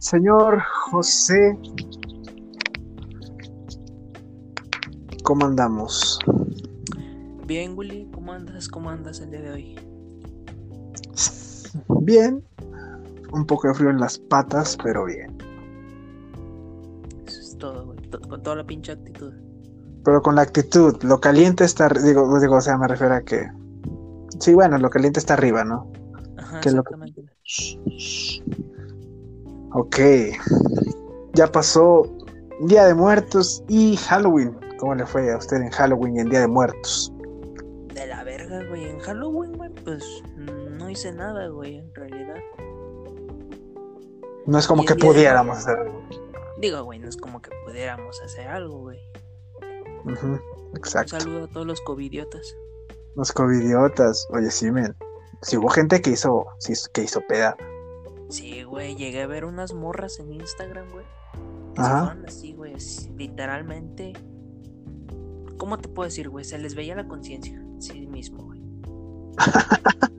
Señor José, ¿cómo andamos? Bien, Willy, ¿cómo andas? ¿Cómo andas el día de hoy? Bien, un poco de frío en las patas, pero bien. Eso es todo, güey, con toda la pinche actitud. Pero con la actitud, lo caliente está, digo, digo, o sea, me refiero a que, sí, bueno, lo caliente está arriba, ¿no? Ajá, ¿Qué es lo que- exactamente. Ok, ya pasó Día de Muertos y Halloween. ¿Cómo le fue a usted en Halloween y en Día de Muertos? De la verga, güey. En Halloween, güey, pues no hice nada, güey, en realidad. No es como que pudiéramos hacer algo. Digo, güey, no es como que pudiéramos hacer algo, güey. Ujú, Un Exacto. saludo a todos los covidiotas. Los covidiotas. Oye, sí, men. Si hubo gente que hizo, que hizo peda. Sí, güey, llegué a ver unas morras en Instagram, güey. Ajá. así, güey, literalmente. ¿Cómo te puedo decir, güey? Se les veía la conciencia, sí mismo, güey.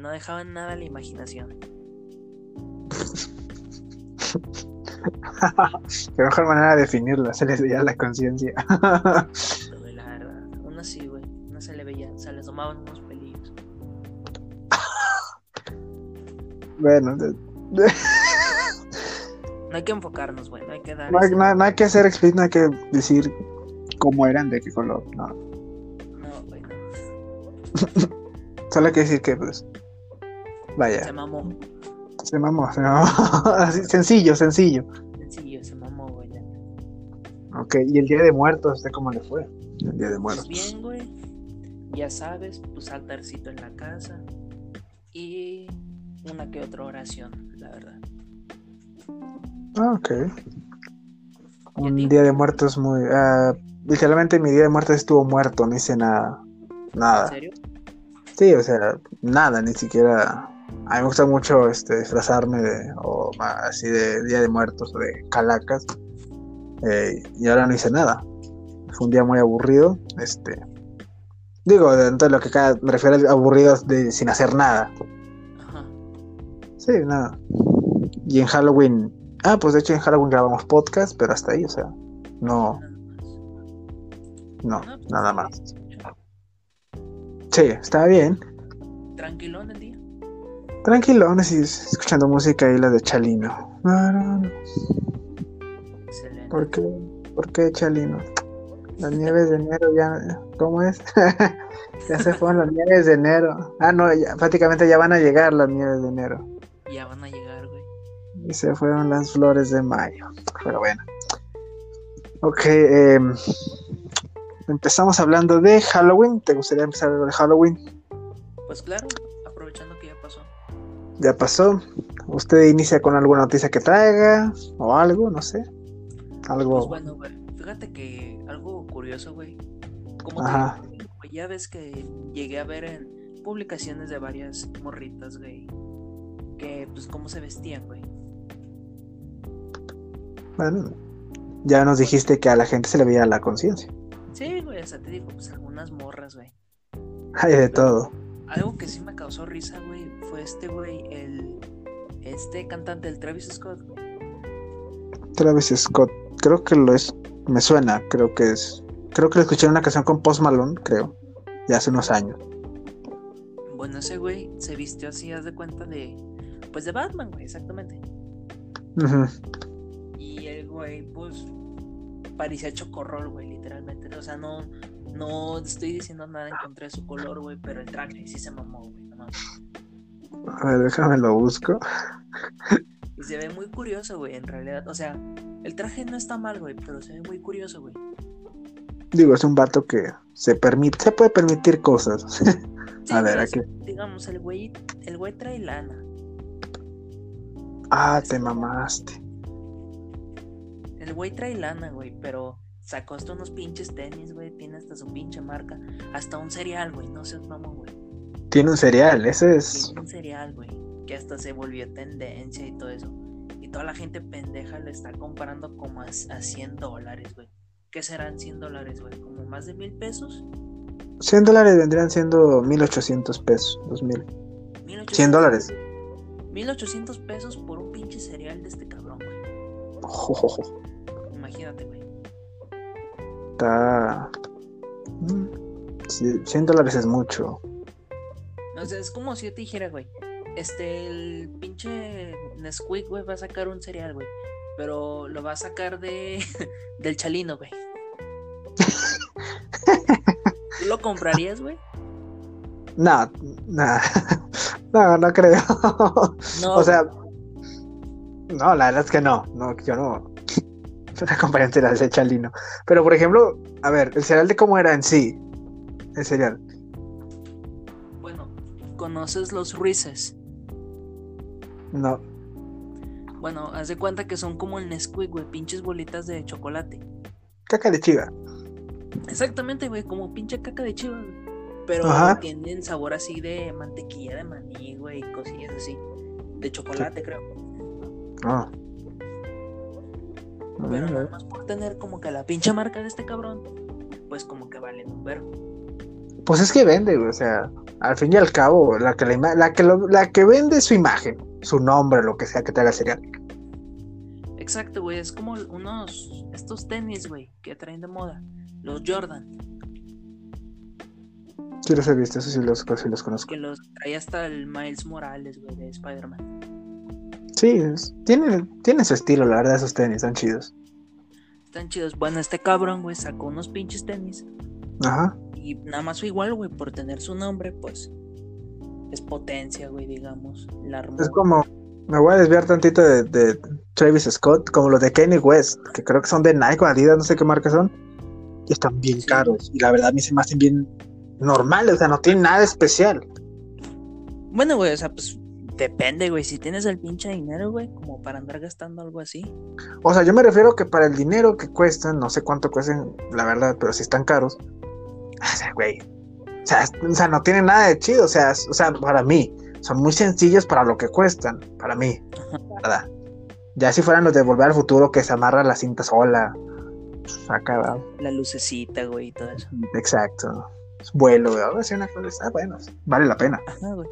No, dejaban nada a la imaginación. Qué mejor manera de definirla, se les veía la conciencia. bueno, de- de- No hay que enfocarnos, güey. No hay que dar. no, hay, no hay- no hay que ser explícito, no hay que decir cómo eran, de qué color. No. No, güey, no. Solo hay que decir que, pues, Se vaya, mamó. se mamó, se mamó. Así, sencillo, sencillo. Sencillo, se mamó, güey. Ok, ¿y el Día de Muertos, usted cómo le fue? El Día de Pues Muertos. bien, güey. Ya sabes, pues altarcito en la casa. Y una que otra oración, la verdad. Ah, ok. ¿Y a Un ti? Día de Muertos muy... ah, literalmente mi Día de Muertos estuvo muerto, no hice nada. ¿En Nada. serio? Sí, o sea, nada, ni siquiera... A mí me gusta mucho este, disfrazarme de, o así de Día de Muertos de calacas. eh, y ahora no hice nada. Fue un día muy aburrido. Este, digo, dentro de lo que cada, me refiero a aburridos de sin hacer nada. Sí, nada. Y en Halloween... Ah, pues de hecho en Halloween grabamos podcast, pero hasta ahí, o sea, no, no, No, pues, nada está más. Sí, estaba bien. Tranquilón el día. Tranquilo, aún así escuchando música y la de Chalino. No, no, no. Excelente. ¿Por qué? ¿Por qué Chalino? Las nieves de enero ya. ¿Cómo es? ya se fueron las nieves de enero. Ah, no, ya, prácticamente ya van a llegar las nieves de enero. Ya van a llegar, güey. Y se fueron las flores de mayo. Pero bueno. Ok, em, empezamos hablando de Halloween. ¿Te gustaría empezar de Halloween? Pues claro, aprovechando que ya pasó. Ya pasó. ¿Usted inicia con alguna noticia que traiga? O algo, no sé. Algo. Pues bueno, güey. Fíjate que algo curioso, güey. Como Ajá. te ya ves que llegué a ver en publicaciones de varias morritas, güey. Que pues cómo se vestían, güey. Bueno, ya nos dijiste que a la gente se le veía la conciencia. Sí, güey, o sea, te digo, pues algunas morras, güey. Hay de todo. Algo que sí me causó risa, güey, fue este, güey, el. Este cantante, el Travis Scott, güey. Travis Scott, creo que lo es. Me suena, creo que es. Creo que lo escuché en una canción con Post Malone, creo. Ya hace unos años. Bueno, ese güey se vistió así, haz de cuenta de. Pues de Batman, güey, exactamente. Y el güey, pues. Parecía chocorrol, güey, literalmente. O sea, no. No estoy diciendo nada en contra de su color, güey, pero el traje sí se mamó, güey, no mames. A ver, déjame lo busco. Y se ve muy curioso, güey, en realidad. O sea, el traje no está mal, güey, pero se ve muy curioso, güey. Digo, es un vato que se permite, se puede permitir cosas. Sí, A ver, aquí. Digamos, el güey, el güey trae lana. Ah, te mamaste. El güey trae lana, güey, pero sacó hasta unos pinches tenis, güey. Tiene hasta su pinche marca. Hasta un cereal, güey. No seas mamón, güey. Tiene un cereal, ese es. Tiene un cereal, güey. Que hasta se volvió tendencia y todo eso. Y toda la gente pendeja le está comparando como a, a 100 dólares, güey. ¿Qué serán 100 dólares, güey? ¿Como más de mil pesos? 100 dólares vendrían siendo 1800 pesos, 2000. 100 dólares. 1800 pesos por un pinche cereal de este cabrón, güey. Imagínate, güey. Está. Mm, sí, 100 dólares es mucho. O sea, es como si yo te dijera, güey. Este, el pinche Nesquik, güey, va a sacar un cereal, güey. Pero lo va a sacar de del chalino, güey. ¿Tú lo comprarías, güey? No, no, no, no creo. No. O sea, no, la verdad es que no. No, yo no. Compañía de cereal de chalino. Pero por ejemplo, a ver, el cereal de cómo era en sí. El cereal. Bueno, ¿conoces los Reese's? No. Bueno, haz de cuenta que son como el Nesquik, güey, pinches bolitas de chocolate. Caca de chiva. Exactamente, güey, como pinche caca de chivas, güey. Pero Ajá. tienen sabor así de mantequilla de maní, güey, cosillas así. De chocolate, creo. Ah. Pero nada más por tener como que la pinche marca de este cabrón, pues como que valen un verbo. Pues es que vende, güey. O sea, al fin y al cabo, la que, la, ima- la que, lo- la que vende es su imagen, su nombre, lo que sea que te haga cereal. Exacto, güey, es como unos, estos tenis, güey, que traen de moda. Los Jordan, Sí los he visto, eso sí los, sí los conozco. que los trae hasta el Miles Morales, güey, de Spider-Man. Sí, es- tienen, tienen su estilo, la verdad, esos tenis, están chidos. Están chidos. Bueno, este cabrón, güey, sacó unos pinches tenis. Ajá. Y nada más fue igual, güey, por tener su nombre, pues es potencia, güey, digamos. La. Es como, me voy a desviar tantito de, de Travis Scott, como los de Kanye West, que creo que son de Nike o Adidas, no sé qué marca son. Y están bien Sí. caros. Y la verdad a mí se me hacen bien normales, o sea, no tienen nada especial. Bueno, güey, o sea, pues depende, güey. Si tienes el pinche dinero, güey, como para andar gastando algo así. O sea, yo me refiero que para el dinero que cuestan, no sé cuánto cuesten, la verdad, pero si están caros. O sea, güey. O sea, o sea, no tienen nada de chido. O sea, o sea, para mí, son muy sencillos para lo que cuestan. Para mí, verdad. Ya si fueran los de Volver al Futuro que se amarra la cinta sola. Acá, ¿verdad? La lucecita, güey, y todo eso. Exacto. Vuelo, güey. Ahora sí, una cosa está bueno. Vale la pena. Ajá, güey.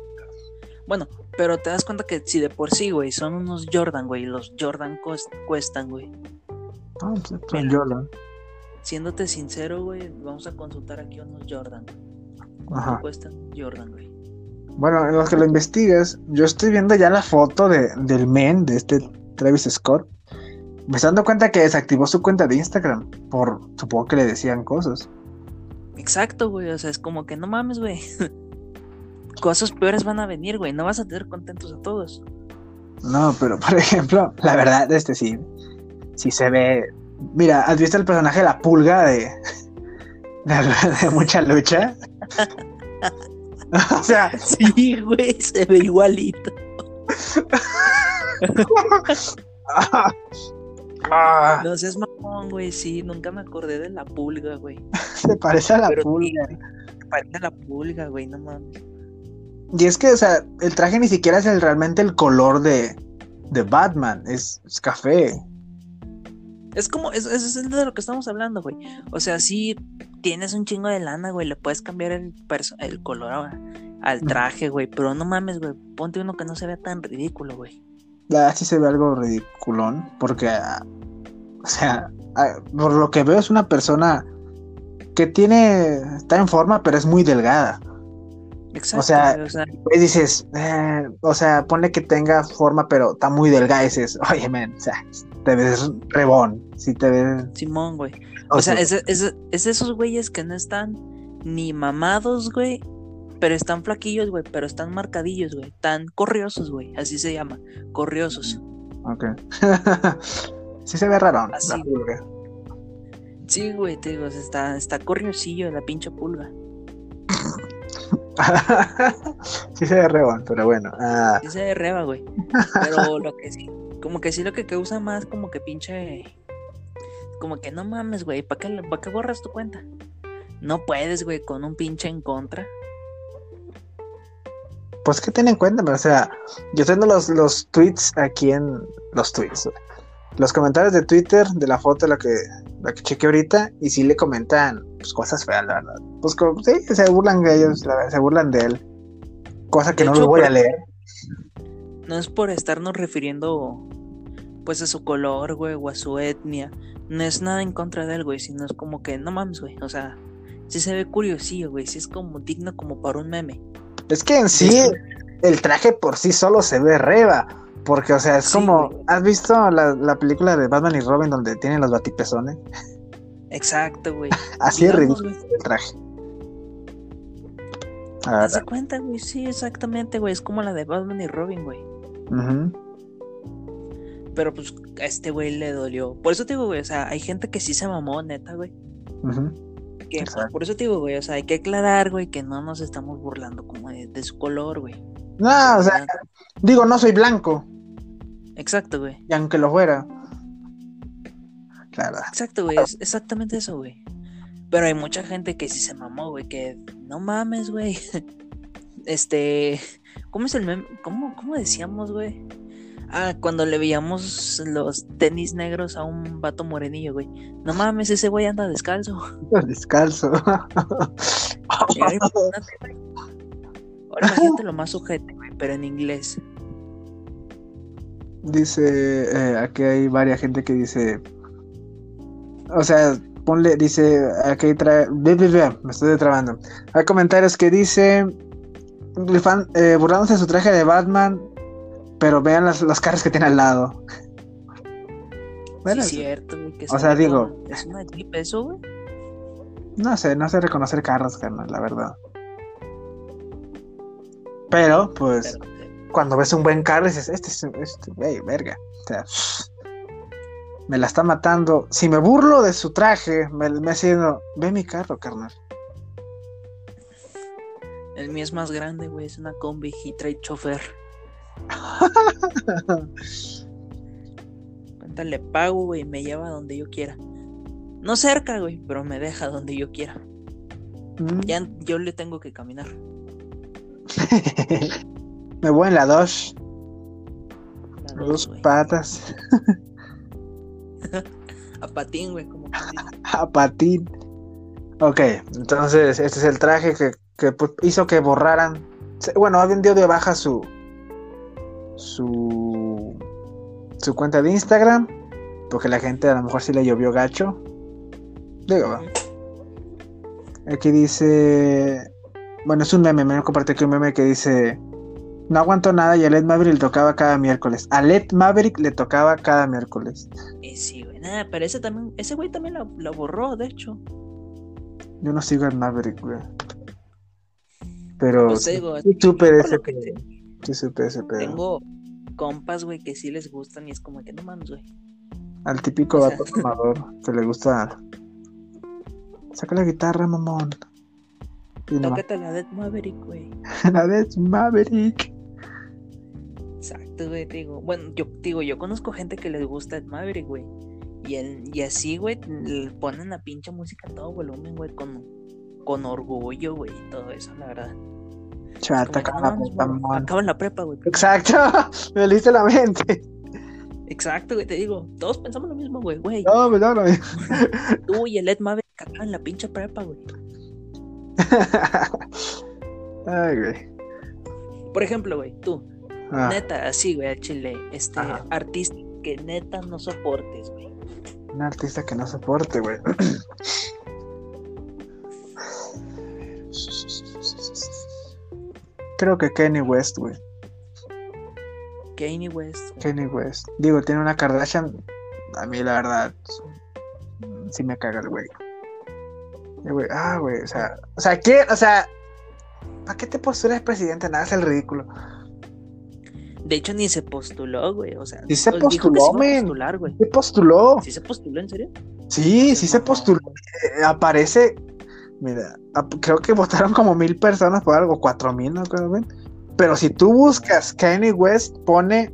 Bueno, pero te das cuenta que si de por sí, güey, son unos Jordan, güey, los Jordan cuestan, güey. No, pues, son Mira. Jordan. Siéndote sincero, güey, vamos a consultar aquí unos Jordan. ¿Cuánto Ajá. cuestan Jordan, güey? Bueno, en lo que lo investigas, yo estoy viendo ya la foto de, del men, de este Travis Scott. Me estoy dando cuenta que desactivó su cuenta de Instagram. Por, supongo que le decían cosas. Exacto, güey, o sea, es como que no mames, güey. Cosas peores van a venir, güey. No vas a tener contentos a todos. No, pero por ejemplo, la verdad, este sí, sí se ve. Mira, ¿has visto el personaje de la pulga de, de, de mucha lucha? o sea, Sí, güey, se ve igualito. ah, No seas güey, sí, nunca me acordé de la pulga, güey. se parece a la Pero pulga. sí, parece la pulga, güey, no mames. Y es que, o sea, el traje ni siquiera es el, realmente el color de, de Batman, es, es café. Es como, eso es, es de lo que estamos hablando, güey. O sea, si tienes un chingo de lana, güey, le puedes cambiar el, el color a- al traje, güey. Pero no mames, güey, ponte uno que no se vea tan ridículo, güey. Verdad sí se ve algo ridiculón, porque, ah, o sea, por lo que veo es una persona que tiene, está en forma, pero es muy delgada. Exacto, O sea, o sea, Pues dices, eh, o sea, ponle que tenga forma, pero está muy delgada, y dices, oye, men, o sea, te ves rebón, si te ves... Simón, güey. O sea, es, es, es de esos güeyes que no están ni mamados, güey. Pero están flaquillos, güey. Pero están marcadillos, güey. Tan corriosos, güey. Así se llama. Corriosos. Ok. sí se ve raro. Así, la pulga. Sí, güey, te digo, está, está corriosillo la pinche pulga. sí se ve rebón, pero bueno. ah, Sí se derreba, güey. Pero lo que sí, como que sí lo que causa más como que pinche... Como que no mames, güey, ¿para qué, ¿para qué borras tu cuenta? No puedes, güey, con un pinche en contra. pues que ten en cuenta, o sea, yo tengo los, los tweets aquí en los tweets. Los comentarios de Twitter de la foto la que, la que chequeé ahorita, y sí le comentan pues, cosas feas, la verdad. Pues como, sí, se burlan de ellos, la verdad, se burlan de él. Cosa que De no hecho, lo voy a leer. No es por estarnos refiriendo pues a su color, güey, o a su etnia. No es nada en contra de él, güey, sino es como que no mames, güey. O sea, sí se ve curiosillo, güey. Sí es como digno como para un meme. Es que en sí, Es el traje por sí solo se ve reba. Porque, o sea, es Sí, como. güey. ¿Has visto la, la película de Batman y Robin donde tienen los batipezones? Exacto, güey. Así es ridículo el traje. Haz cuenta, güey. Sí, exactamente, güey. Es como la de Batman y Robin, güey. Ujú. Pero pues a este güey le dolió. Por eso te digo, güey. O sea, hay gente que sí se mamó, neta, güey. Que, Exacto. por eso te digo, güey. O sea, hay que aclarar, güey, que no nos estamos burlando como de, de su color, güey. No, o sea, digo, no soy blanco. Exacto, güey. Y aunque lo fuera. Claro. Exacto, güey. Es exactamente eso, güey. Pero hay mucha gente que sí se mamó, güey. Que no mames, güey. Este. ¿Cómo es el meme? ¿Cómo, cómo decíamos, güey? Ah, cuando le veíamos los tenis negros a un vato morenillo, güey. No mames, ese güey anda descalzo. Descalzo. Ahora imagínate lo más sujete, güey, pero en inglés. Dice, eh, aquí hay varias gente que dice, o sea, ponle, dice, aquí trae, ve, ve, ve, me estoy trabando. Hay comentarios que dice, fan, eh, burlándose de su traje de Batman, pero vean las, los carros que tiene al lado. Bueno, sí, cierto, güey. que o sea, digo- ¿Es una Jeep eso, güey? no sé, no sé reconocer carros, carnal, la verdad. Pero, pues, Pero, cuando ves un buen carro dices, este es, este, güey, verga. O sea, me la está matando. Si me burlo de su traje, me, me haciendo, ve mi carro, carnal. el mío es más grande, güey. Es una combi y trae chofer. Cuenta, le pago, güey, me lleva a donde yo quiera. No cerca, güey, pero me deja donde yo quiera. Mm. Ya yo le tengo que caminar. me voy en la dos, La dos dos, güey. patas, A patín, güey, como a patín. Ok, entonces este es el traje que, que, pues, hizo que borraran. Bueno, habían dio de baja su su su cuenta de Instagram porque la gente a lo mejor sí le llovió gacho. Digo. Aquí dice. Bueno, es un meme, me compartí aquí un meme que dice. No aguantó nada y a Led Maverick le tocaba cada miércoles. A Led Maverick le tocaba cada miércoles. Y sí, güey. Nada, pero ese también, ese güey también lo, lo borró, de hecho. Yo no sigo al Maverick, güey. Pero Pues te sí, digo, sí supe de por ese que te- Sí supe de ese pedo. tengo compas, güey, que sí les gustan y es como que no mames, güey. Al típico o sea- vato fumador que le gusta. Saca la guitarra, mamón. Tócate la Dead Maverick, güey. la vez Maverick. Exacto, güey, te digo. Bueno, yo digo, yo conozco gente que les gusta Ed Maverick, güey. Y, el, y así, güey, le ponen la pinche música a todo volumen, güey, con, con orgullo, güey, y todo eso, la verdad. Chata, Como que, acaba no mames, la prepa, güey. Exacto, me leíste la mente. Exacto, güey, te digo. Todos pensamos lo mismo, güey, güey. No, da lo mismo. Tú y el Ed Maverick acaban la pinche prepa, güey. Ay, güey. Por ejemplo, güey, tú, Ah, neta, así, güey, al chile, este, Ajá. artista que neta no soportes, güey. un artista que no soporte, güey. Creo que Kenny West, güey. Kanye West. güey. Kenny West. Digo, tiene una Kardashian. A mí, la verdad, sí me caga el güey. El güey, Ah, güey, o sea, o sea, ¿qué? O sea, ¿para qué te postulas presidente? Nada, es el ridículo. De hecho, ni se postuló, güey. O sea, Sí se dijo que postuló, se iba a men. postular, güey. ¿Qué postuló? ¿Sí se postuló, en serio? Sí, sí se postuló. Eh, aparece, mira, creo que votaron como mil personas por algo, cuatro mil, ¿no? Creo, güey. Pero si tú buscas, Kanye West pone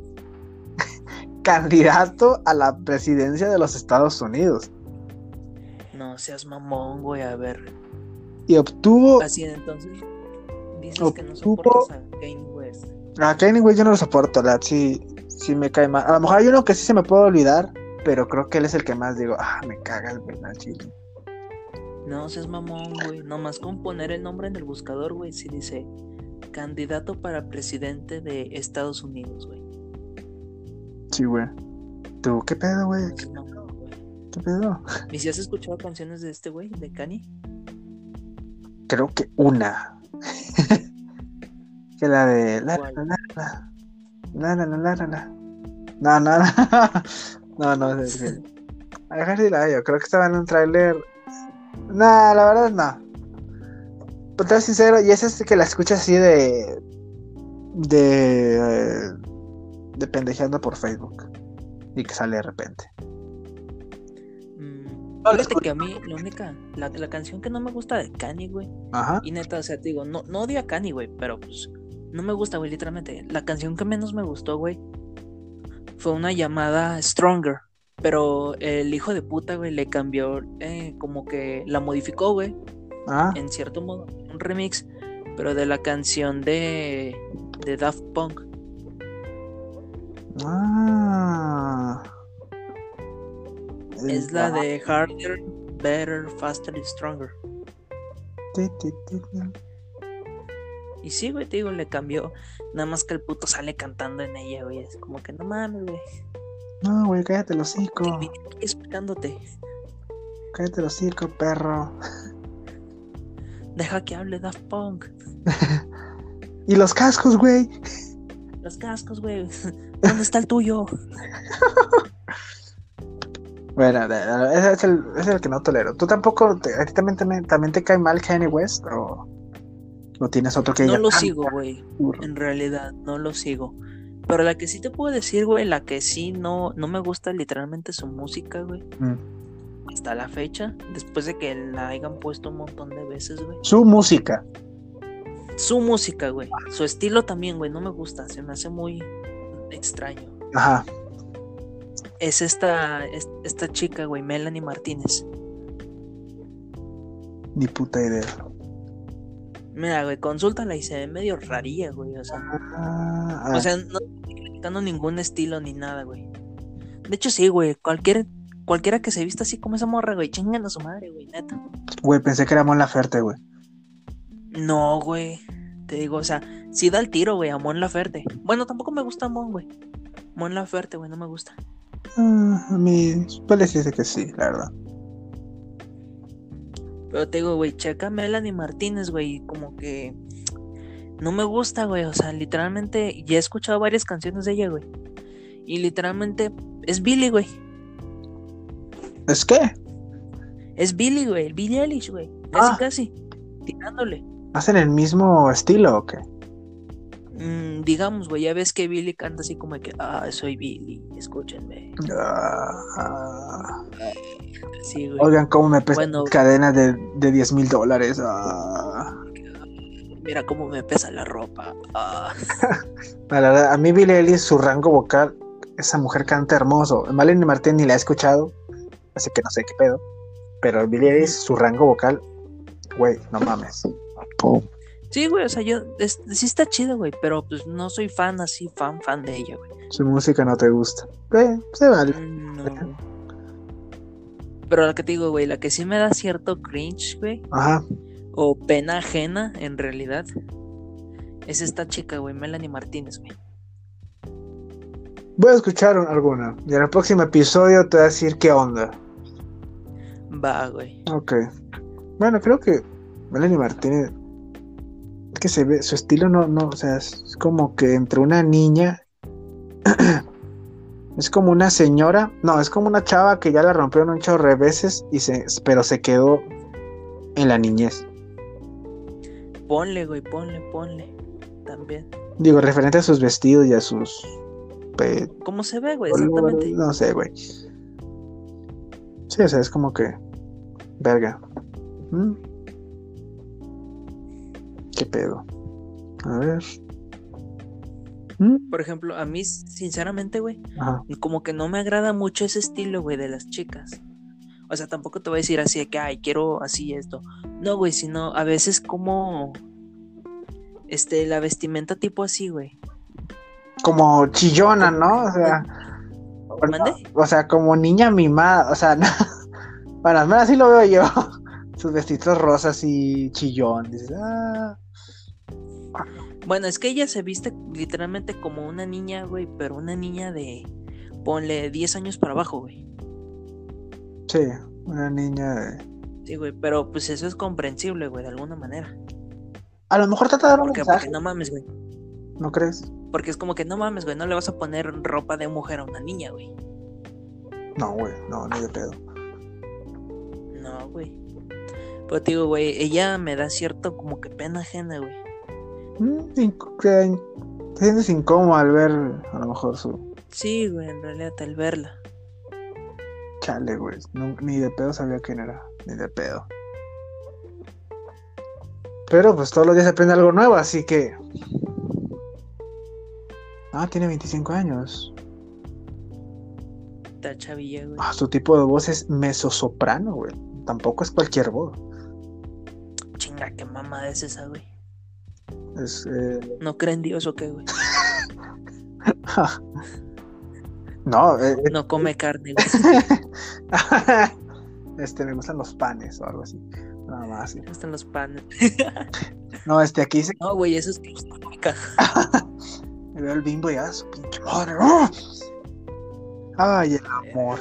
candidato a la presidencia de los Estados Unidos No seas mamón, güey. A ver. y obtuvo Así entonces. Dices que no Obtuvo- soportas a Kanye. A Kanye West yo no lo soporto, la sí, sí me cae mal. A lo mejor hay uno que sí se me puede olvidar, pero creo que él es el que más digo, ah, me caga el güey, al chile. No seas mamón, güey. Nomás con poner el nombre en el buscador, güey, si dice candidato para presidente de Estados Unidos, güey. Sí, güey. ¿Tú qué pedo, güey? No, güey. ¿Qué pedo? ¿Y si has escuchado canciones de este güey, de Kanye? Creo que una. Que la de. La, la, la, la, la, No, no, no. No, no. A si yo. Creo que estaba en un tráiler. No, la verdad no. Para ser sincero, y esa es que la escucha así de. de. de pendejeando por Facebook. Y que sale de repente. Mm, fíjate que a mí, la única, la, la, canción que no me gusta de Kanye, güey. Ajá. Y neta, o sea, te digo, no, no odio a Kanye, güey, pero pues no me gusta, güey, literalmente. La canción que menos me gustó, güey, fue una llamada Stronger. Pero el hijo de puta, güey, le cambió, eh, como que la modificó, güey, Ah, en cierto modo, un remix, pero de la canción de, de Daft Punk. ah. Es la de Harder, Better, Faster y Stronger. Ti, ti, ti, ti. Y sí, güey, te digo, le cambió. Nada más que el puto sale cantando en ella, güey. Es como que no mames, güey. No, güey, cállate. Vine aquí explicándote. Cállate el hocico, perro. Deja que hable Daft Punk. Y los cascos, güey. Los cascos, güey. ¿Dónde está el tuyo? Bueno, ese es el, ese es el que no tolero. ¿Tú tampoco, te- a ti también, también, también te cae mal Kanye West? ¿O, o tienes otro que No diga, lo "Ah, sigo, güey. burro"? En realidad, no lo sigo. Pero la que sí te puedo decir, güey, la que sí no, no me gusta literalmente su música, güey. Mm. Hasta la fecha, después de que la hayan puesto un montón de veces, güey. Su música. Su música, güey. Su estilo también, güey, no me gusta. Se me hace muy extraño. Ajá. Es esta, es- esta chica, güey, Melanie Martínez. Ni puta idea. Mira, güey, consúltala y se ve medio rarilla, güey. O sea, Ah, ah, o sea no estoy criticando ningún estilo ni nada, güey. De hecho, sí, güey. Cualquier, cualquiera que se vista así como esa morra, güey, chingan a su madre, güey, neta. güey, pensé que era Mon Laferte, güey. No, güey. Te digo, o sea, sí da el tiro, güey, a Mon Laferte. Bueno, tampoco me gusta Mon, güey. Mon Laferte, güey, no me gusta. Ah, a mí, pues les dice que sí, la verdad. Pero te digo, güey, checa Melanie Martínez, güey, como que no me gusta, güey. O sea, literalmente, ya he escuchado varias canciones de ella, güey. Y literalmente es Billy, güey. ¿Es qué? Es Billy, güey. Billy Eilish, güey. Casi, Ah. casi. Tirándole. ¿Hacen el mismo estilo o qué? Mm, digamos, güey, ya ves que Billy canta así como que, ah, soy Billy, escúchenme. Ah, Sí, güey. oigan cómo me pesan Bueno. mis cadenas de, de 10 mil dólares. Ah. Mira cómo me pesa la ropa. Ah. La verdad, a mí Billie Eilish, su rango vocal, esa mujer canta hermoso. Malene Martín ni la he escuchado, así que no sé qué pedo. Pero Billie Eilish, su rango vocal, güey, no mames. Pum. Sí, güey, o sea, yo, es- sí está chido, güey, pero pues no soy fan así, fan, fan de ella, güey. Su música no te gusta. Eh, se vale. Mm, No. Pero la que te digo, güey, la que sí me da cierto cringe, güey, Ajá. o pena ajena, en realidad, es esta chica, güey, Melanie Martínez, güey. Voy a escuchar un- alguna. Y en el próximo episodio te voy a decir qué onda. Va, güey. Ok. Bueno, creo que Melanie Martínez. Que se ve, su estilo no, no, o sea, es como que entre una niña. es como una señora. No, es como una chava que ya la rompieron un chorro de veces, y se, pero se quedó en la niñez. Ponle, güey, ponle, ponle. También. Digo, referente a sus vestidos y a sus. pe- ¿Cómo se ve, güey? Exactamente. No sé, güey. Sí, o sea, es como que. Verga. ¿Mm? ¿Qué pedo? A ver. ¿Mm? Por ejemplo, a mí, sinceramente, güey, Ajá. como que no me agrada mucho ese estilo, güey, de las chicas. O sea, tampoco te voy a decir así de que, ay, quiero así esto. No, güey, sino a veces como, este, la vestimenta tipo así, güey. Como chillona, ¿no? O sea. ¿Mande? O sea, como niña mimada. O sea, no. Bueno, al menos así lo veo yo. sus vestidos rosas y chillón. Dices, ah. Bueno, es que ella se viste literalmente como una niña, güey, pero una niña de, ponle 10 años para abajo, güey. Sí, una niña de... Sí, güey, pero pues eso es comprensible, güey, de alguna manera. A lo mejor trata de dar un Porque, mensaje, porque no mames, güey. ¿no crees? Porque es como que no mames, güey, no le vas a poner ropa de mujer a una niña, güey. No, güey, no, ni de pedo. No, güey. Pero te digo, güey, ella me da cierto como que pena ajena, güey. Mm, Te sientes incómodo al ver a lo mejor su Sí, güey, en realidad al verla. chale, güey. No- ni de pedo sabía quién era, ni de pedo. Pero pues todos los días se aprende algo nuevo, así que... Ah, tiene 25 años. Está chavilla, güey. Ah, su tipo de voz es mezzosoprano, güey. Tampoco es cualquier voz. Chinga, qué mamada es esa, güey. Es, eh, ¿No creen Dios o qué, güey? No, eh, eh, No come carne, güey. este, me gustan los panes o algo así. Nada más. sí. Están los panes. No, este, aquí dice No, güey, eso es claustrofóbica. Me veo el bimbo y ah, su pinche madre. ¡ah! Ay, el amor.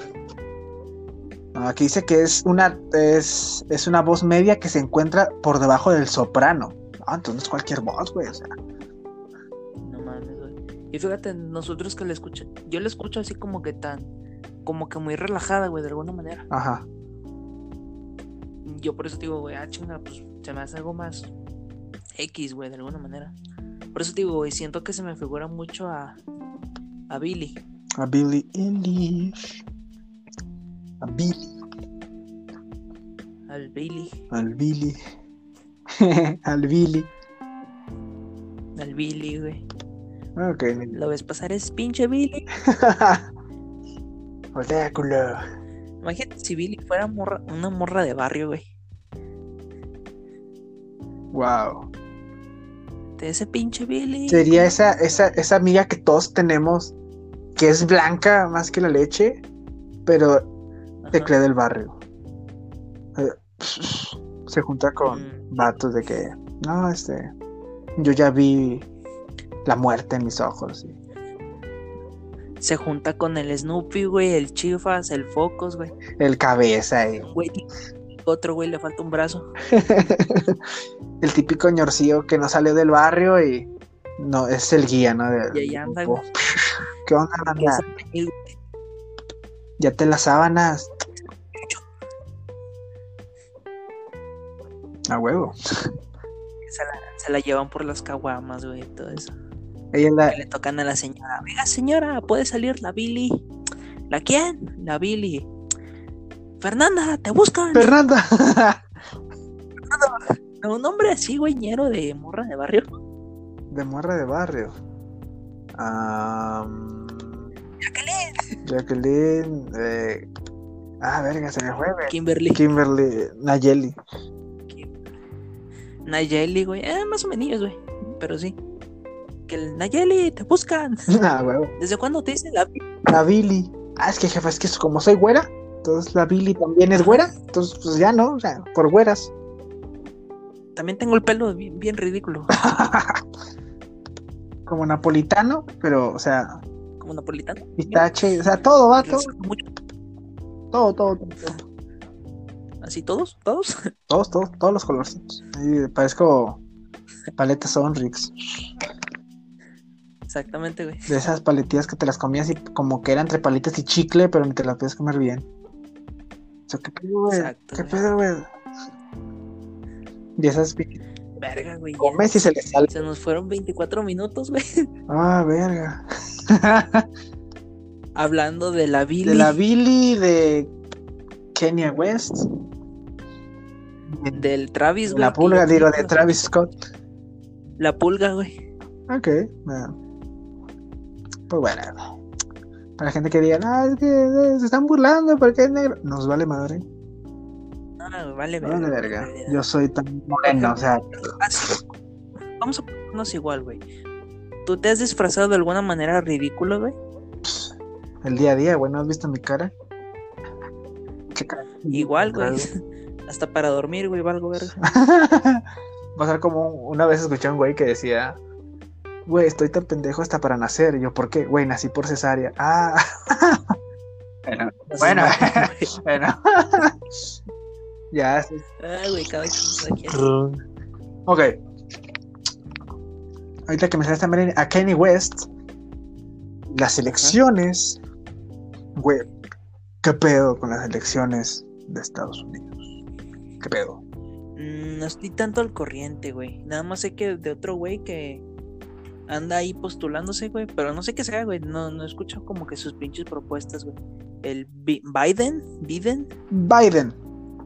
No, aquí dice que es una es, es una voz media que se encuentra por debajo del soprano. Ah, entonces no es cualquier voz, güey. O sea, No mames, güey. Y fíjate, nosotros que le escuchan, yo le escucho así como que tan, como que muy relajada, güey, de alguna manera. ajá. Yo por eso te digo, güey, ah, chinga, pues se me hace algo más X, güey, de alguna manera. Por eso te digo, güey, siento que se me figura mucho a, a Billy. A Billy Eilish. A Billy. Al Billy. Al Billy. al Billy. Al Billy, güey. Ok. Lo ves pasar, es pinche Billy. Voltea, culo. Imagínate si Billy fuera morra, una morra de barrio, güey. Wow. De ese pinche Billy. Sería esa, esa, esa amiga que todos tenemos, que es blanca más que la leche, pero te cree del barrio. Eh, Se junta con Mm. Vatos de que, no, este, yo ya vi la muerte en mis ojos. y- Se junta con el Snoopy, güey, el Chifas, el Focus, güey. el cabeza y Güey, otro güey le falta un brazo. el típico ñorcillo que no salió del barrio y no, es el guía, ¿no? De- Y ahí anda. ¿Qué onda, albañil, güey. Ya te las sábanas. A huevo. Se la, se la llevan por las caguamas, güey, todo eso. Ella la, le tocan a la señora. Venga, señora, puede salir la Billy. ¿La quién? La Billy. Fernanda, te buscan. Fernanda. Un hombre así, güey, ñero de morra de barrio. de morra de barrio. Am, Jacqueline. Jacqueline. eh, ah, verga, se me fue. Kimberly. Kimberly. Nayeli. Nayeli, güey. Eh, más o menos, güey. Pero sí. Que el Nayeli, te buscan. Ah, huevo. ¿Desde cuándo te dicen la Billy? La Billy. Ah, es que jefa, es que como soy güera, entonces la Billy también es güera. Entonces, pues ya no, o sea, por güeras. También tengo el pelo bien, bien ridículo. como napolitano, pero, o sea, Como napolitano. pistache, o sea, todo va, todo, Resalto mucho. todo, todo, todo, todo. ¿Así todos? ¿Todos? Todos, todos, todos los colorcitos. Ahí parezco paleta Sonrix. Exactamente, güey. De esas paletillas que te las comías y como que era entre palitas y chicle, pero ni te las puedes comer bien. O sea, ¿qué pedo, güey? Exacto, ¿Qué pedo, güey? Y esas Verga, güey. ya. comes y se les sale. Se nos fueron 24 minutos, güey. Ah, verga. Hablando de la Billy. De la Billy de Kenya West. Del Travis, güey. la pulga, digo, de Travis Scott. La pulga, güey. Ok. bueno. Pues bueno. Para gente que diga, no, es que eh, se están burlando porque es negro. Nos vale madre. Ah, vale, No vale verga. Yo soy tan moreno, o sea, Ah. Vamos a ponernos igual, güey. ¿Tú te has disfrazado de alguna manera ridícula, güey? el día a día, güey, ¿no has visto mi cara? ¿Qué cara? Igual, güey. Hasta para dormir, güey, valgo verga. Va a ser como un- una vez escuché a un güey que decía, güey, estoy tan pendejo hasta para nacer. Y yo, ¿por qué? Güey, nací por cesárea. Ah. bueno, bueno, mamón, güey. bueno. ya. sí. Ah, güey, cada. Ok. Ahorita que me sale también a Kanye West, las elecciones, güey, ¿qué pedo con las elecciones de Estados Unidos? ¿Qué pedo? Mm, No estoy tanto al corriente, güey. Nada más sé que de otro güey que anda ahí postulándose, güey. Pero no sé qué sea, güey. No, no escucho como que sus pinches propuestas, güey. El Bi- Biden, Biden, Biden.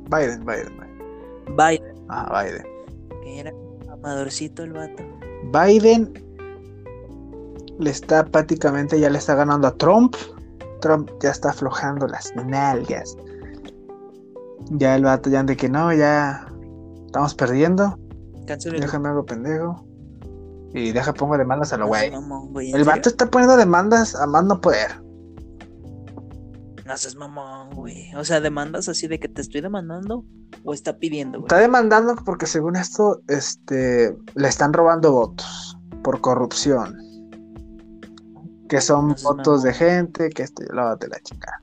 Biden, Biden, Biden. Biden, Ah, Biden. que era amadorcito el vato. Biden le está prácticamente, ya le está ganando a Trump. Trump ya está aflojando las nalgas. Ya el vato ya de que no, ya estamos perdiendo. Cáncer el Déjame algo pendejo. Y deja pongo demandas a lo seas güey. mamón, güey. ¿en El vato está poniendo demandas a más no poder. No seas mamón, güey. O sea, demandas así de que te estoy demandando o está pidiendo, güey. Está demandando porque según esto, este, le están robando votos por corrupción. Que son No votos de gente, que este, lávate la chica.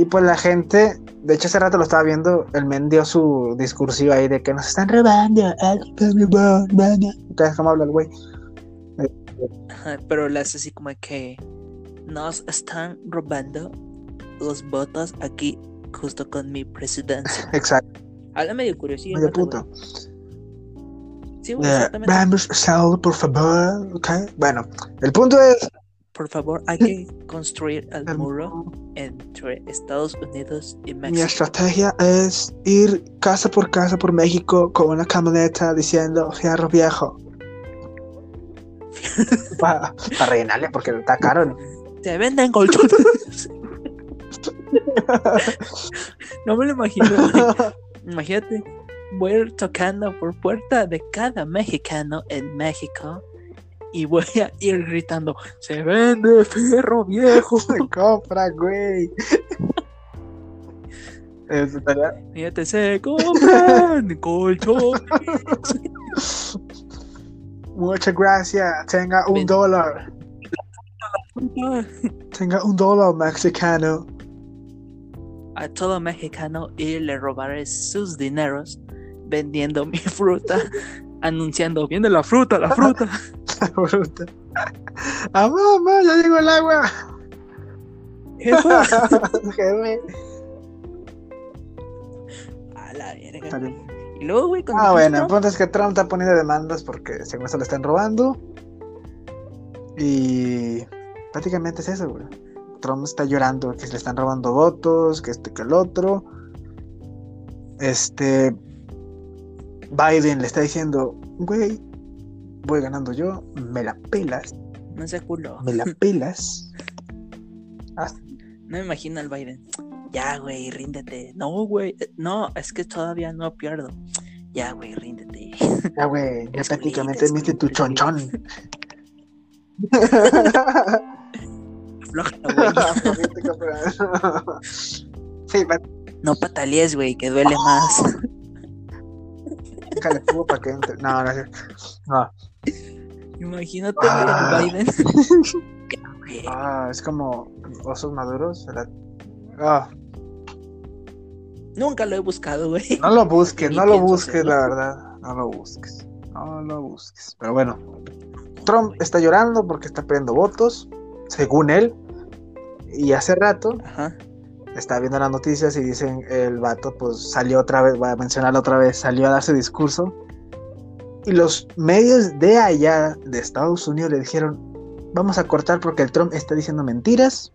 Y pues la gente, de hecho hace rato lo estaba viendo, el men dio su discursivo ahí de que nos están robando. ah, están robando. Entonces, ¿cómo habla el güey? Pero le hace así como que nos están robando los votos aquí justo con mi presidencia. Exacto, Habla medio curiosillo. medio puto. Sí, güey, Eh, exactamente. Saul, por favor. ok. Bueno, el punto es. Por favor, hay que construir el el- muro entre Estados Unidos y Mi México. estrategia es ir casa por casa por México con una camioneta diciendo fierro viejo. Para rellenarle porque está caro. ¿no? Se venden colchones. no me lo imagino. Imagínate, voy a ir tocando por puerta de cada mexicano en México y voy a ir gritando: ¡Se vende fierro viejo! Se compra, güey. Eso estaría- Fíjate, se compran colchones. Muchas gracias. Tenga un dólar. Tenga un dólar mexicano. A todo mexicano y le robaré sus dineros vendiendo mi fruta, anunciando: ¡Viene la fruta, la fruta! Bruta. Ah, mamá, ya llegó el agua. A la verga. Y luego, güey, Ah, bueno, el punto es que Trump está poniendo demandas porque según eso le están robando. Y prácticamente es eso, güey. Trump está llorando que se le están robando votos, que este, que el otro. Este. Biden le está diciendo, güey, voy ganando yo, me la pelas, no se culo. me la pelas. No me imagino al Biden. Ya, güey, ríndete. No, güey. eh, No, es que todavía no pierdo. Ya, güey, ríndete. Ya, güey, ya prácticamente viste tu chonchón. Aflójala, güey. sí, No patalees, güey, que duele más. Tubo para que entre. No, no, no. Imagínate, Ah. Biden. Ah, es como osos maduros. Ah, Nunca lo he buscado, güey. no lo busques, no lo busques, hacerlo. la verdad. No lo busques. No lo busques. Pero bueno, Trump está llorando porque está perdiendo votos, según él. Y hace rato Ajá. Estaba viendo las noticias y dicen el vato pues salió otra vez, voy a mencionarlo otra vez, salió a dar su discurso. Y los medios de allá, de Estados Unidos, le dijeron, vamos a cortar porque el Trump está diciendo mentiras.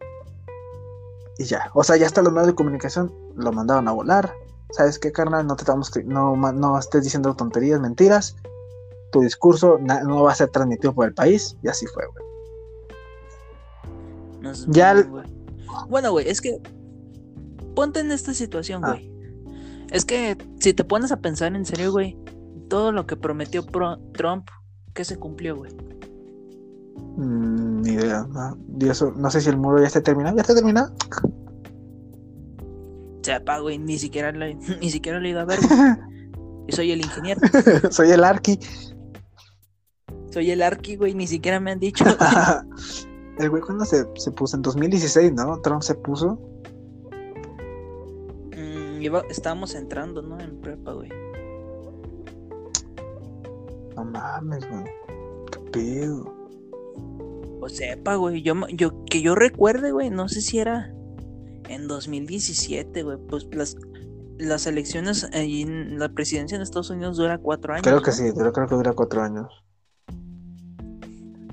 Y ya, o sea, ya hasta los medios de comunicación lo mandaron a volar. ¿Sabes qué, carnal? No te estamos, no, no estés diciendo tonterías, mentiras. Tu discurso no va a ser transmitido por el país. Y así fue, güey. No Ya. Bueno, güey, es que ponte en esta situación, Ah. güey. Es que si te pones a pensar en serio, güey, todo lo que prometió pro- Trump, ¿qué se cumplió, güey? Mm, ni idea. No, eso, no sé si el muro ya está terminado. ¿Ya está terminado? Sepa, güey, ni siquiera lo, ni siquiera lo he ido a ver, güey. Yo soy el ingeniero. Soy el arqui. Soy el arqui, güey, ni siquiera me han dicho. el güey, ¿cuándo se, se puso? En 2016, ¿no? Trump se puso. Iba- estábamos entrando, ¿no? En prepa, güey. No mames, güey. ¿Qué pedo? O sepa, güey. Yo, yo, que yo recuerde, güey. No sé si era en 2017, güey. Pues las, las elecciones ahí en la presidencia en Estados Unidos dura cuatro años. Creo que ¿no? sí, creo que dura cuatro años.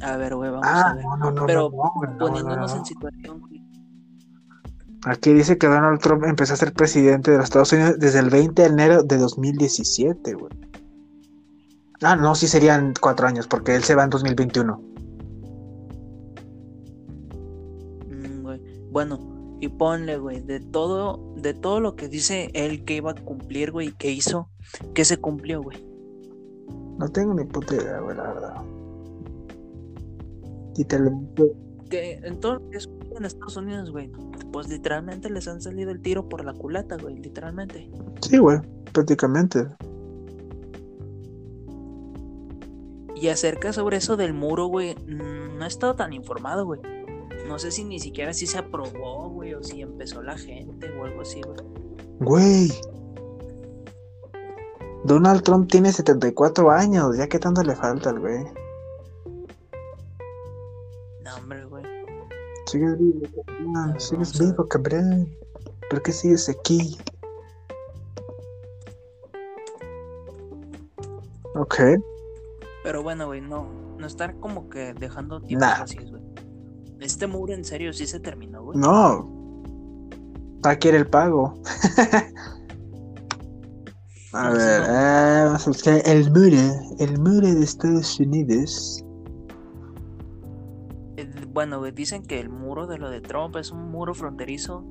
A ver, güey, vamos a Ah, ver. no, no, no. Pero Poniéndonos no, no. en situación, güey. Aquí dice que Donald Trump empezó a ser presidente de los Estados Unidos desde el 20 de enero de 2017, güey. Ah, no, sí serían cuatro años, porque él se va en 2021. Mm, güey. Bueno, y ponle, güey, de todo, de todo lo que dice él que iba a cumplir, güey, que hizo, que se cumplió, güey. No tengo ni puta idea, güey, la verdad. Y te lo- Que en todo lo que es en Estados Unidos, güey, pues literalmente les han salido el tiro por la culata, güey, literalmente. Sí, güey, prácticamente. Y acerca sobre eso del muro, güey, mm, no he estado tan informado, güey. No sé si ni siquiera si se aprobó, güey, o si empezó la gente o algo así, güey. Güey. Donald Trump tiene 74 años, ya que tanto le falta al güey. No, hombre, güey. Sigues vivo, ver, sigues vivo, cabrón. ¿Por qué sigues aquí? Ok. Pero bueno, güey, no, no estar como que dejando tiempos Nah. así, güey. Este muro en serio sí se terminó, güey. No. Ah, quiere el pago. A No, ver, no. eh, vamos a buscar el muro. El muro de Estados Unidos. Bueno, dicen que el muro de lo de Trump es un muro fronterizo.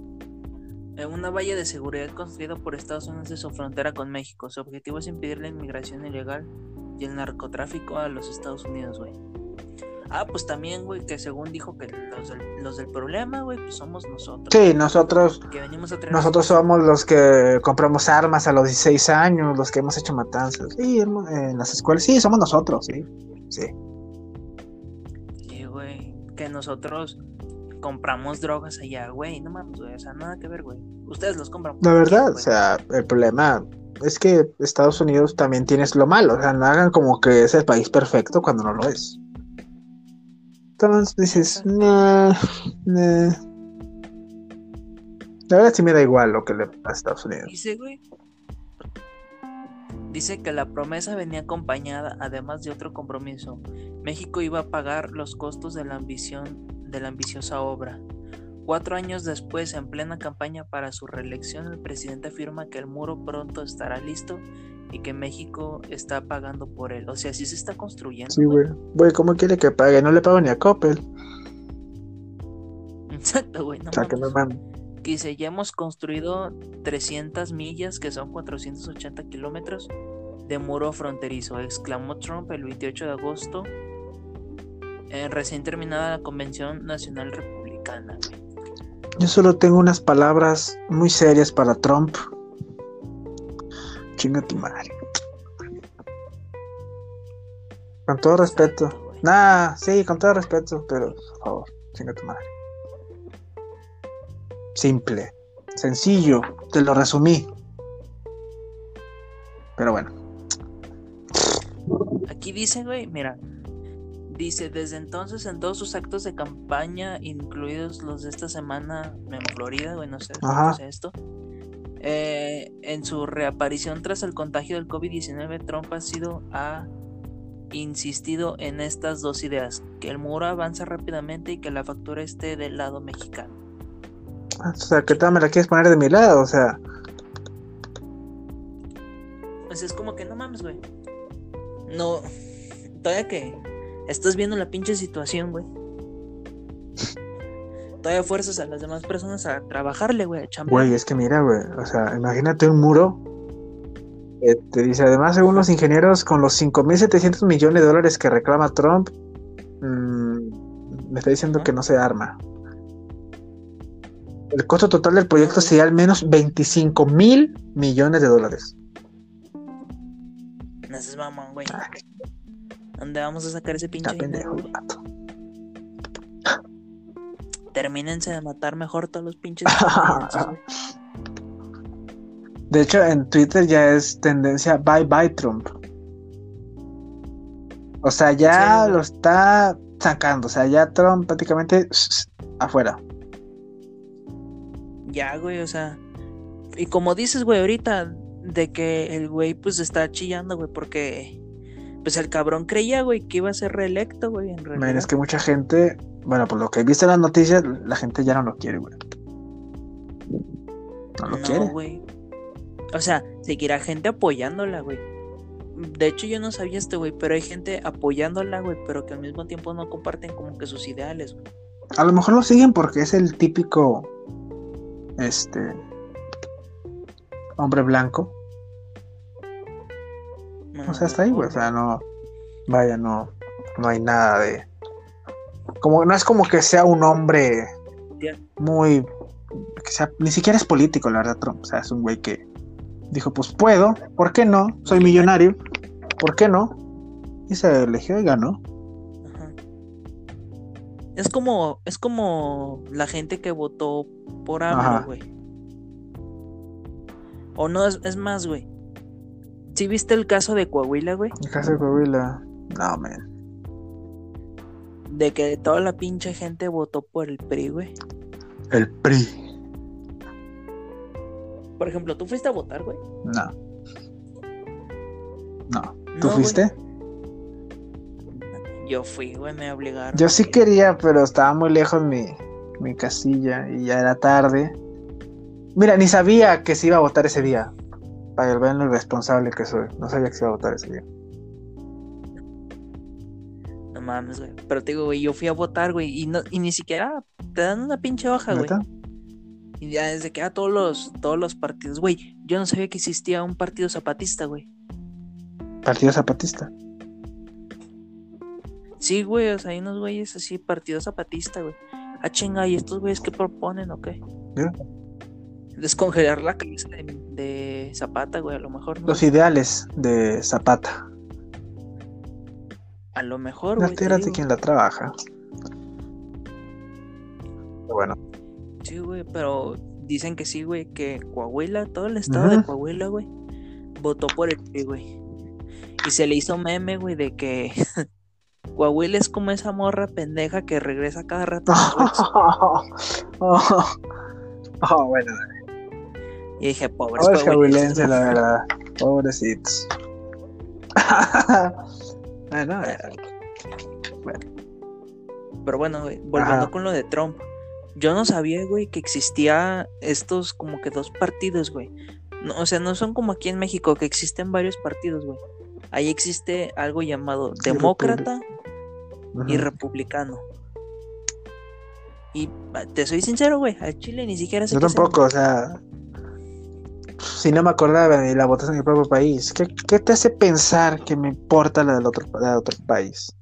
eh, una valla de seguridad construida por Estados Unidos de su frontera con México. Su objetivo es impedir la inmigración ilegal y el narcotráfico a los Estados Unidos, güey. Ah, pues también, güey, que según dijo que los del, los del problema, güey, pues somos nosotros. Sí, nosotros, Que venimos a traer. nosotros somos los que compramos armas a los 16 años, los que hemos hecho matanzas. Sí, en las escuelas, sí, somos nosotros, sí. Sí. Que nosotros compramos drogas allá, güey. No mames, güey. O sea, nada que ver, güey. Ustedes los compran. La verdad, o sea, el problema es que Estados Unidos también tiene lo malo. O sea, no hagan como que es el país perfecto cuando no lo es. Entonces dices, nah, nah. La verdad sí me da igual lo que le pasa a Estados Unidos. Dice, güey. Dice que la promesa venía acompañada, además de otro compromiso. México iba a pagar los costos de la ambición de la ambiciosa obra. Cuatro años después, en plena campaña para su reelección, el presidente afirma que el muro pronto estará listo y que México está pagando por él. O sea, sí se está construyendo. Sí, güey. Güey, ¿cómo quiere que pague? No le pago ni a Coppel. Exacto, güey. No O sea, que no mames. Dice, ya hemos construido 300 millas, que son 480 kilómetros, de muro fronterizo, exclamó Trump el 28 de agosto, eh, recién terminada la Convención Nacional Republicana. Yo solo tengo unas palabras muy serias para Trump. Chinga tu madre. Con todo respeto. Nah, sí, con todo respeto, pero por favor, chinga tu madre. Simple, sencillo, te lo resumí. Pero bueno, Aquí dice, güey, mira, dice, desde entonces en todos sus actos de campaña, incluidos los de esta semana en Florida, güey, no sé esto, eh, en su reaparición tras el contagio del COVID-19, Trump ha sido ha insistido en estas dos ideas, que el muro avanza rápidamente y que la factura esté del lado mexicano. O sea, ¿qué tal me la quieres poner de mi lado? O sea, Pues es como que no mames, güey. No, todavía que estás viendo la pinche situación, güey. Todavía fuerzas a las demás personas a trabajarle, güey, a güey, es que mira, güey, o sea, imagínate un muro. eh, te dice, además, según los ingenieros, con los 5.700 millones de dólares que reclama Trump, mm, me está diciendo que no se arma. El costo total del proyecto sería al menos 25 mil millones de dólares. No seas mamón, güey. ¿Dónde vamos a sacar ese pinche pendejo el vato. Termínense de matar mejor todos los pinches. De hecho, en Twitter ya es tendencia bye bye Trump. O sea, ya Sí, lo está sacando. O sea, ya Trump prácticamente afuera. Ya, güey, o sea. Y como dices, güey, ahorita, de que el güey, pues está chillando, güey, porque. Pues el cabrón creía, güey, que iba a ser reelecto, güey, en realidad. Man, es que mucha gente, bueno, por lo que viste en las noticias, la gente ya no lo quiere, güey. No lo quiere. güey. O sea, seguirá gente apoyándola, güey. De hecho, yo no sabía esto, güey, pero hay gente apoyándola, güey, pero que al mismo tiempo no comparten como que sus ideales, güey. A lo mejor lo siguen porque es el típico, este, hombre blanco. O sea, está ahí, güey. O sea, no, vaya, no, no hay nada de, como, no es como que sea un hombre muy, que sea, ni siquiera es político, la verdad, Trump. O sea, es un güey que dijo, pues puedo, ¿por qué no? Soy millonario, ¿por qué no? Y se eligió y ganó. Es como, es como la gente que votó por. AMLO, güey. O no, es, es más, güey. ¿Sí viste el caso de Coahuila, güey? En caso de Coahuila, no, man. De que toda la pinche gente votó por el PRI, güey. El PRI. Por ejemplo, ¿tú fuiste a votar, güey? No. No. ¿Tú No, fuiste? güey. Yo fui, güey, me obligaron. Yo sí quería, pero estaba muy lejos mi, mi casilla y ya era tarde. Mira, ni sabía que se iba a votar ese día. Para ver lo irresponsable que soy. No sabía que se iba a votar ese día. No mames, güey. Pero te digo, güey, yo fui a votar, güey, y, no, y ni siquiera te dan una pinche hoja, güey. Y ya desde que a todos los, todos los partidos, güey. Yo no sabía que existía un partido zapatista, güey. Partido Zapatista. Sí, güey, o sea, hay unos güeyes así, partido zapatista, güey. Ah, chinga, ¿y estos güeyes qué proponen o qué? Descongelar la cabeza de, de Zapata, güey, a lo mejor, ¿no? Los ideales de Zapata. A lo mejor, güey. de quien la trabaja. Bueno. Sí, güey, pero dicen que sí, güey, que Coahuila, todo el estado de. Coahuila, güey, votó por el PRI, güey. Y se le hizo meme, güey, de que Coahuila es como esa morra pendeja que regresa cada rato. oh, oh, bueno. y dije, pobres Pobres coahuilenses, cabulenses, la verdad. Pobrecitos. bueno, eh, Pero bueno, güey, volviendo Ajá. con lo de Trump. Yo no sabía, güey, que existía estos como que dos partidos, güey. No, o sea, no son como aquí en México, que existen varios partidos, güey. Ahí existe algo llamado Sí, y republicano. Y ah, te soy sincero, güey, al Chile ni siquiera sé Yo tampoco, o sea. Si no me acordaba ni la votación en mi propio país, ¿qué, qué te hace pensar que me importa la del otro, la de otro país?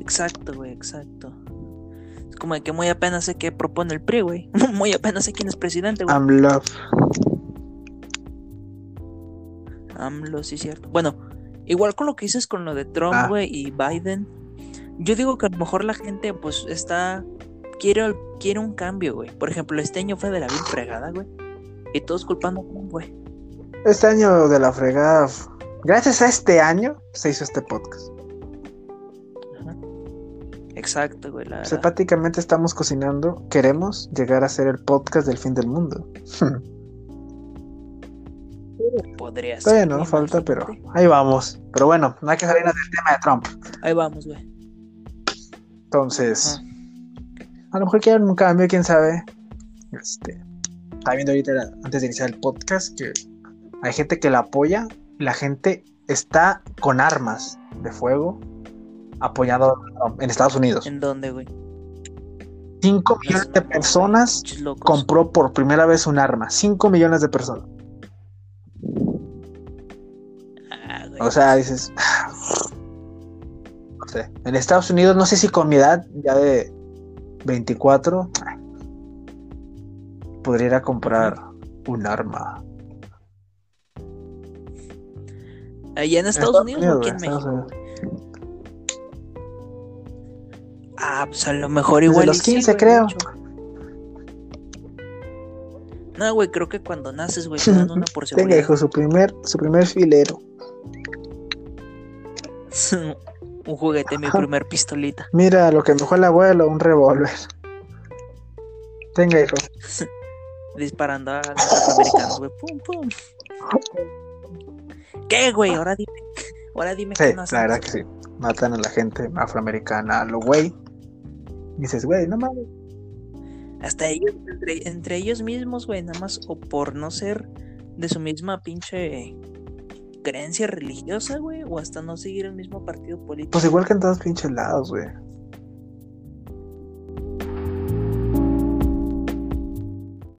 Exacto, güey, exacto. Es como de que muy apenas sé qué propone el PRI, güey. muy apenas sé quién es presidente, güey. I'm love. AMLO, sí, cierto. Bueno, igual con lo que dices con lo de Trump, Ah. güey, y Biden. Yo digo que a lo mejor la gente, pues, está. Quiere, quiere un cambio, güey. Por ejemplo, este año fue de la bien fregada, güey. Y todos culpando a Trump, güey. Este año de la fregada. Gracias a este año se hizo este podcast. Ajá. Exacto, güey, la O sea, verdad. prácticamente estamos cocinando. Queremos llegar a ser el podcast del fin del mundo. Podría ser. Todavía no güey, falta, pero ahí vamos. Pero bueno, no hay que salirnos del tema de Trump. Ahí vamos, güey. Entonces, a lo mejor quieren un cambio, quién sabe. Este, estaba viendo ahorita, antes de iniciar el podcast, que hay gente que la apoya. La gente está con armas de fuego apoyando a Trump en Estados Unidos. ¿En dónde, güey? 5 millones de personas compró por primera vez un arma. 5 millones de personas. O sea, dices. No sé. En Estados Unidos, no sé si con mi edad ya de 24, ay, podría ir a comprar un arma. ¿Allá en Estados, Unidos, o aquí en México? Ah, pues a lo mejor igual. Desde los 15, creo. No, güey, creo que cuando naces, güey, te dan una por Tenga, hijo, su primer, su primer filero. un juguete, mi primer pistolita. Mira lo que me dejó el abuelo, un revólver. Tenga, hijo. Disparando a los americanos, güey. Pum, pum. ¿Qué, güey? Ahora dime. Ahora dime sí, no la verdad que sí. Matan a la gente afroamericana a lo güey. Dices, güey, no mames. Hasta ellos, entre, ellos mismos, güey, nada más, o por no ser de su misma pinche creencia religiosa, güey, o hasta no seguir el mismo partido político. Pues igual que en todos pinches lados, güey.